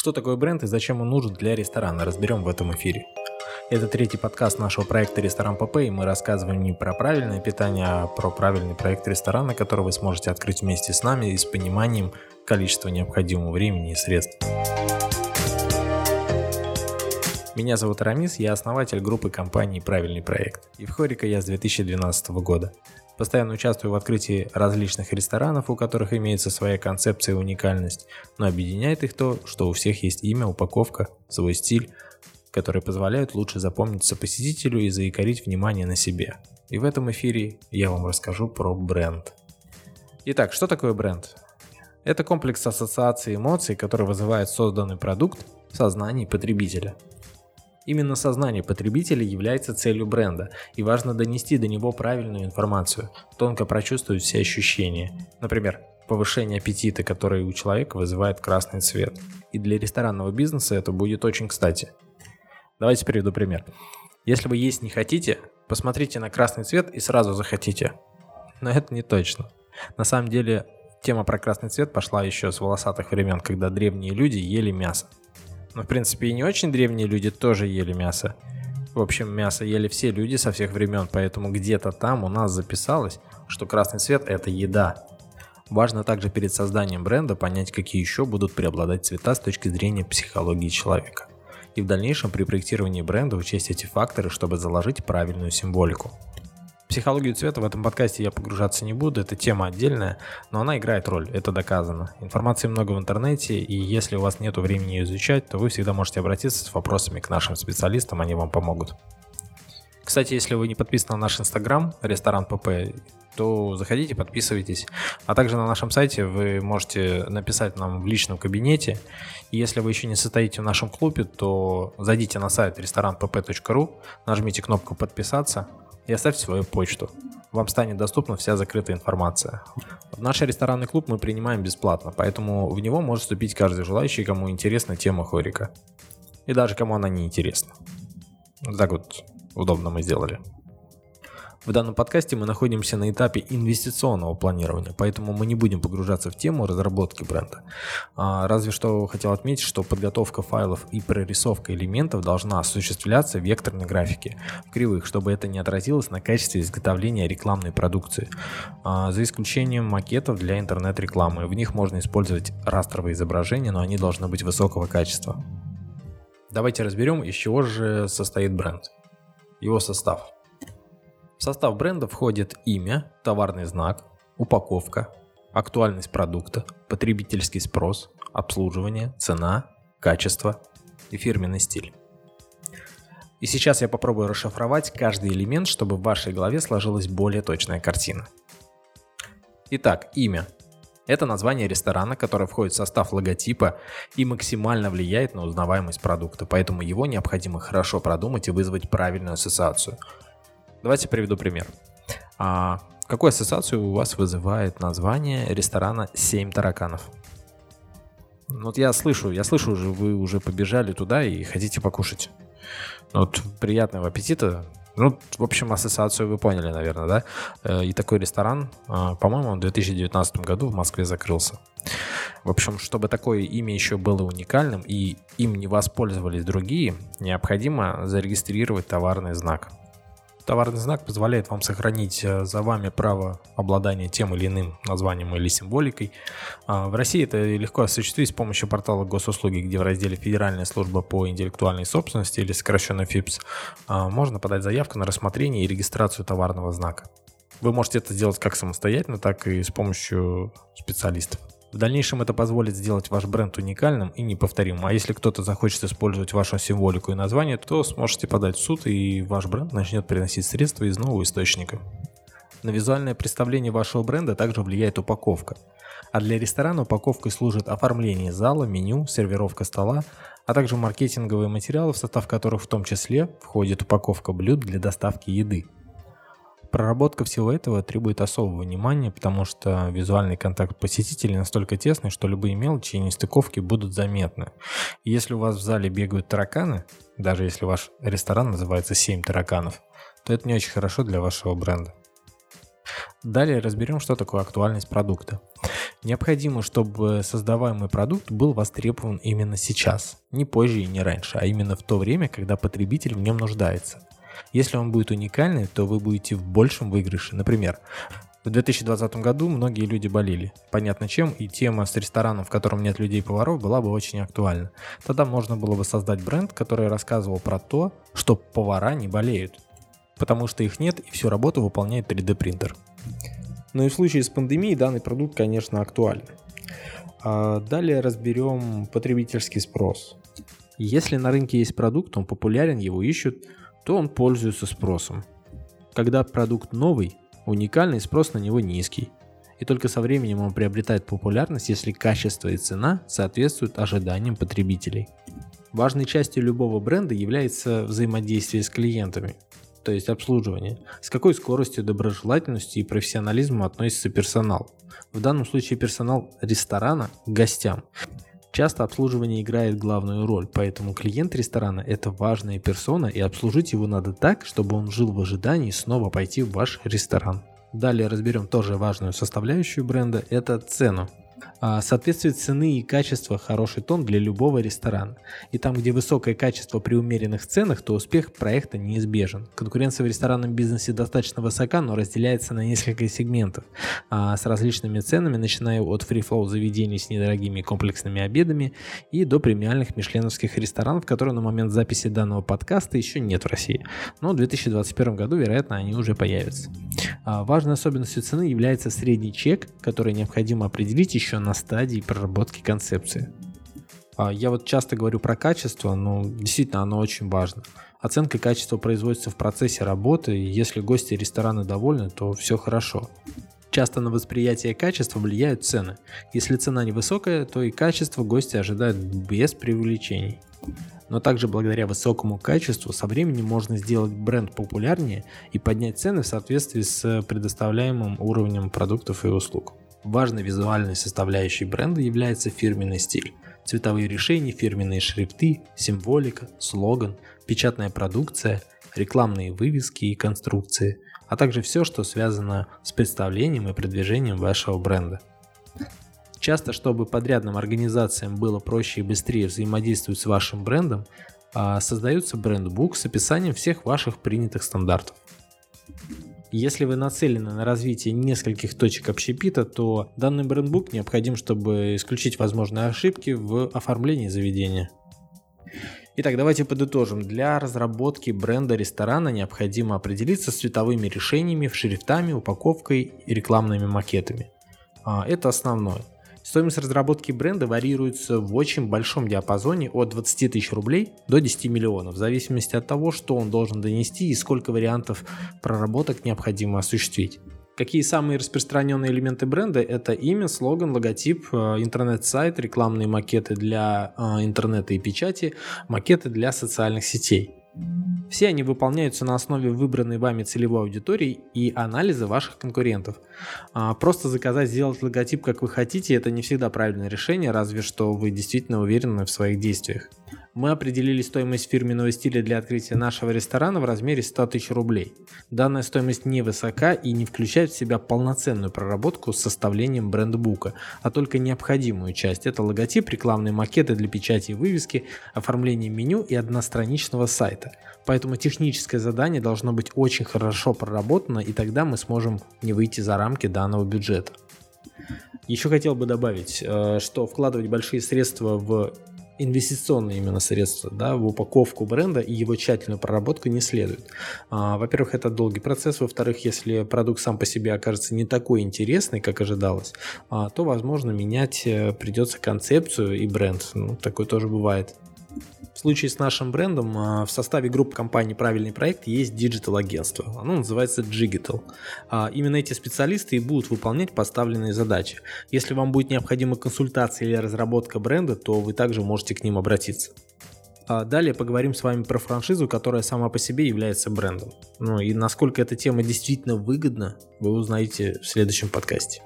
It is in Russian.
Что такое бренд и зачем он нужен для ресторана, разберем в этом эфире. Это третий подкаст нашего проекта «Ресторан ПП», и мы рассказываем не про правильное питание, а про правильный проект ресторана, который вы сможете открыть вместе с нами и с пониманием количества необходимого времени и средств. Меня зовут Рамис, я основатель группы компании «Правильный проект». И в Хорика я с 2012 года. Постоянно участвую в открытии различных ресторанов, у которых имеется своя концепция и уникальность, но объединяет их то, что у всех есть имя, упаковка, свой стиль, которые позволяют лучше запомниться посетителю и заикарить внимание на себе. И в этом эфире я вам расскажу про бренд. Итак, что такое бренд? Это комплекс ассоциаций эмоций, который вызывает созданный продукт в сознании потребителя – Именно сознание потребителя является целью бренда, и важно донести до него правильную информацию, тонко прочувствовать все ощущения. Например, повышение аппетита, который у человека вызывает красный цвет. И для ресторанного бизнеса это будет очень кстати. Давайте приведу пример. Если вы есть не хотите, посмотрите на красный цвет и сразу захотите. Но это не точно. На самом деле, тема про красный цвет пошла еще с волосатых времен, когда древние люди ели мясо. Но, в принципе, и не очень древние люди тоже ели мясо. В общем, мясо ели все люди со всех времен, поэтому где-то там у нас записалось, что красный цвет – это еда. Важно также перед созданием бренда понять, какие еще будут преобладать цвета с точки зрения психологии человека. И в дальнейшем при проектировании бренда учесть эти факторы, чтобы заложить правильную символику психологию цвета в этом подкасте я погружаться не буду, это тема отдельная, но она играет роль, это доказано. Информации много в интернете, и если у вас нет времени ее изучать, то вы всегда можете обратиться с вопросами к нашим специалистам, они вам помогут. Кстати, если вы не подписаны на наш инстаграм, ресторан ПП, то заходите, подписывайтесь. А также на нашем сайте вы можете написать нам в личном кабинете. И если вы еще не состоите в нашем клубе, то зайдите на сайт ресторанпп.ру, нажмите кнопку «Подписаться», и оставьте свою почту. Вам станет доступна вся закрытая информация. В наш ресторанный клуб мы принимаем бесплатно, поэтому в него может вступить каждый желающий, кому интересна тема хорика. И даже кому она не интересна. Так вот удобно мы сделали. В данном подкасте мы находимся на этапе инвестиционного планирования, поэтому мы не будем погружаться в тему разработки бренда. А, разве что хотел отметить, что подготовка файлов и прорисовка элементов должна осуществляться в векторной графике, в кривых, чтобы это не отразилось на качестве изготовления рекламной продукции. А, за исключением макетов для интернет-рекламы. В них можно использовать растровые изображения, но они должны быть высокого качества. Давайте разберем, из чего же состоит бренд. Его состав – в состав бренда входит имя, товарный знак, упаковка, актуальность продукта, потребительский спрос, обслуживание, цена, качество и фирменный стиль. И сейчас я попробую расшифровать каждый элемент, чтобы в вашей голове сложилась более точная картина. Итак, имя. Это название ресторана, которое входит в состав логотипа и максимально влияет на узнаваемость продукта, поэтому его необходимо хорошо продумать и вызвать правильную ассоциацию – Давайте приведу пример. А, какую ассоциацию у вас вызывает название ресторана «Семь тараканов»? Вот я слышу, я слышу уже, вы уже побежали туда и хотите покушать. Вот приятного аппетита. Ну, в общем, ассоциацию вы поняли, наверное, да? Э, и такой ресторан, а, по-моему, в 2019 году в Москве закрылся. В общем, чтобы такое имя еще было уникальным и им не воспользовались другие, необходимо зарегистрировать товарный знак. Товарный знак позволяет вам сохранить э, за вами право обладания тем или иным названием или символикой. А, в России это легко осуществить с помощью портала госуслуги, где в разделе «Федеральная служба по интеллектуальной собственности» или сокращенно ФИПС а, можно подать заявку на рассмотрение и регистрацию товарного знака. Вы можете это сделать как самостоятельно, так и с помощью специалистов. В дальнейшем это позволит сделать ваш бренд уникальным и неповторимым. А если кто-то захочет использовать вашу символику и название, то сможете подать в суд и ваш бренд начнет приносить средства из нового источника. На визуальное представление вашего бренда также влияет упаковка. А для ресторана упаковкой служит оформление зала, меню, сервировка стола, а также маркетинговые материалы, в состав которых в том числе входит упаковка блюд для доставки еды. Проработка всего этого требует особого внимания, потому что визуальный контакт посетителей настолько тесный, что любые мелочи и нестыковки будут заметны. Если у вас в зале бегают тараканы, даже если ваш ресторан называется 7 тараканов, то это не очень хорошо для вашего бренда. Далее разберем, что такое актуальность продукта. Необходимо, чтобы создаваемый продукт был востребован именно сейчас, не позже и не раньше, а именно в то время, когда потребитель в нем нуждается. Если он будет уникальный, то вы будете в большем выигрыше. Например, в 2020 году многие люди болели. Понятно чем, и тема с рестораном, в котором нет людей-поваров, была бы очень актуальна. Тогда можно было бы создать бренд, который рассказывал про то, что повара не болеют. Потому что их нет, и всю работу выполняет 3D принтер. Но и в случае с пандемией данный продукт, конечно, актуален. А далее разберем потребительский спрос. Если на рынке есть продукт, он популярен, его ищут, то он пользуется спросом. Когда продукт новый, уникальный, спрос на него низкий. И только со временем он приобретает популярность, если качество и цена соответствуют ожиданиям потребителей. Важной частью любого бренда является взаимодействие с клиентами, то есть обслуживание. С какой скоростью, доброжелательностью и профессионализмом относится персонал. В данном случае персонал ресторана к гостям. Часто обслуживание играет главную роль, поэтому клиент ресторана – это важная персона, и обслужить его надо так, чтобы он жил в ожидании снова пойти в ваш ресторан. Далее разберем тоже важную составляющую бренда – это цену. А, соответствие цены и качества – хороший тон для любого ресторана. И там, где высокое качество при умеренных ценах, то успех проекта неизбежен. Конкуренция в ресторанном бизнесе достаточно высока, но разделяется на несколько сегментов а, с различными ценами, начиная от фрифлоу заведений с недорогими комплексными обедами и до премиальных мишленовских ресторанов, которые на момент записи данного подкаста еще нет в России. Но в 2021 году, вероятно, они уже появятся. А, важной особенностью цены является средний чек, который необходимо определить еще на стадии проработки концепции. А, я вот часто говорю про качество, но действительно оно очень важно. Оценка качества производится в процессе работы, и если гости ресторана довольны, то все хорошо. Часто на восприятие качества влияют цены. Если цена невысокая, то и качество гости ожидают без преувеличений. Но также благодаря высокому качеству со временем можно сделать бренд популярнее и поднять цены в соответствии с предоставляемым уровнем продуктов и услуг. Важной визуальной составляющей бренда является фирменный стиль. Цветовые решения, фирменные шрифты, символика, слоган, печатная продукция, рекламные вывески и конструкции, а также все, что связано с представлением и продвижением вашего бренда. Часто, чтобы подрядным организациям было проще и быстрее взаимодействовать с вашим брендом, а, создается брендбук с описанием всех ваших принятых стандартов. Если вы нацелены на развитие нескольких точек общепита, то данный брендбук необходим, чтобы исключить возможные ошибки в оформлении заведения. Итак, давайте подытожим. Для разработки бренда ресторана необходимо определиться с цветовыми решениями, шрифтами, упаковкой и рекламными макетами. А, это основное. Стоимость разработки бренда варьируется в очень большом диапазоне от 20 тысяч рублей до 10 миллионов, в зависимости от того, что он должен донести и сколько вариантов проработок необходимо осуществить. Какие самые распространенные элементы бренда? Это имя, слоган, логотип, э, интернет-сайт, рекламные макеты для э, интернета и печати, макеты для социальных сетей. Все они выполняются на основе выбранной вами целевой аудитории и анализа ваших конкурентов. А, просто заказать, сделать логотип, как вы хотите, это не всегда правильное решение, разве что вы действительно уверены в своих действиях мы определили стоимость фирменного стиля для открытия нашего ресторана в размере 100 тысяч рублей. Данная стоимость невысока и не включает в себя полноценную проработку с составлением брендбука, а только необходимую часть. Это логотип, рекламные макеты для печати и вывески, оформление меню и одностраничного сайта. Поэтому техническое задание должно быть очень хорошо проработано, и тогда мы сможем не выйти за рамки данного бюджета. Еще хотел бы добавить, э, что вкладывать большие средства в инвестиционные именно средства да, в упаковку бренда и его тщательную проработку не следует. А, во-первых, это долгий процесс. Во-вторых, если продукт сам по себе окажется не такой интересный, как ожидалось, а, то, возможно, менять э, придется концепцию и бренд. Ну, такое тоже бывает. В случае с нашим брендом а, в составе группы компании «Правильный проект» есть digital-агентство. Оно называется Jigital. А, именно эти специалисты и будут выполнять поставленные задачи. Если вам будет необходима консультация или разработка бренда, то вы также можете к ним обратиться. А далее поговорим с вами про франшизу, которая сама по себе является брендом. Ну и насколько эта тема действительно выгодна, вы узнаете в следующем подкасте.